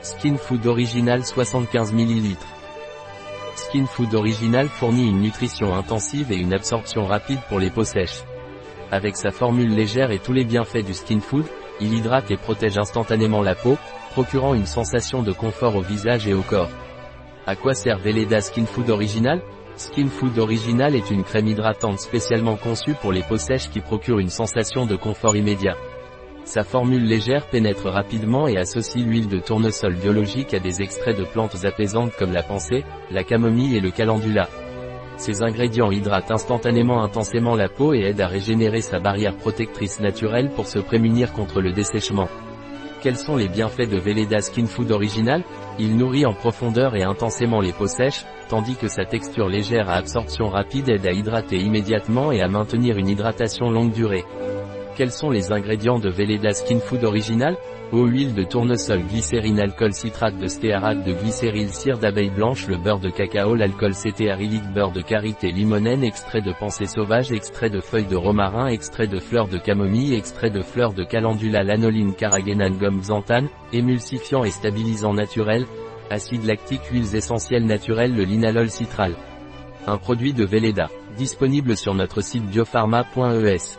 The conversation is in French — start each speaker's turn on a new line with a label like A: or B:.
A: Skin Food Original 75 ml. Skin Food Original fournit une nutrition intensive et une absorption rapide pour les peaux sèches. Avec sa formule légère et tous les bienfaits du Skin Food, il hydrate et protège instantanément la peau, procurant une sensation de confort au visage et au corps. À quoi sert Veleda Skin Food Original? Skin Food Original est une crème hydratante spécialement conçue pour les peaux sèches qui procure une sensation de confort immédiat. Sa formule légère pénètre rapidement et associe l'huile de tournesol biologique à des extraits de plantes apaisantes comme la pensée, la camomille et le calendula. Ces ingrédients hydratent instantanément intensément la peau et aident à régénérer sa barrière protectrice naturelle pour se prémunir contre le dessèchement. Quels sont les bienfaits de Veleda Skin Food Original? Il nourrit en profondeur et intensément les peaux sèches, tandis que sa texture légère à absorption rapide aide à hydrater immédiatement et à maintenir une hydratation longue durée. Quels sont les ingrédients de Veleda Skin Food Original? Eau, huile de tournesol, glycérine, alcool, citrate de stéarate, de glycéryl, cire d'abeille blanche, le beurre de cacao, l'alcool cétéarylique, beurre de karité, limonène, extrait de pensée sauvage, extrait de feuilles de romarin, extrait de fleurs de camomille, extrait de fleurs de calendula, lanoline, carragénane, gomme xanthane, émulsifiant et stabilisant naturel, acide lactique, huiles essentielles naturelles, le linalol citral. Un produit de Veleda, disponible sur notre site biopharma.es.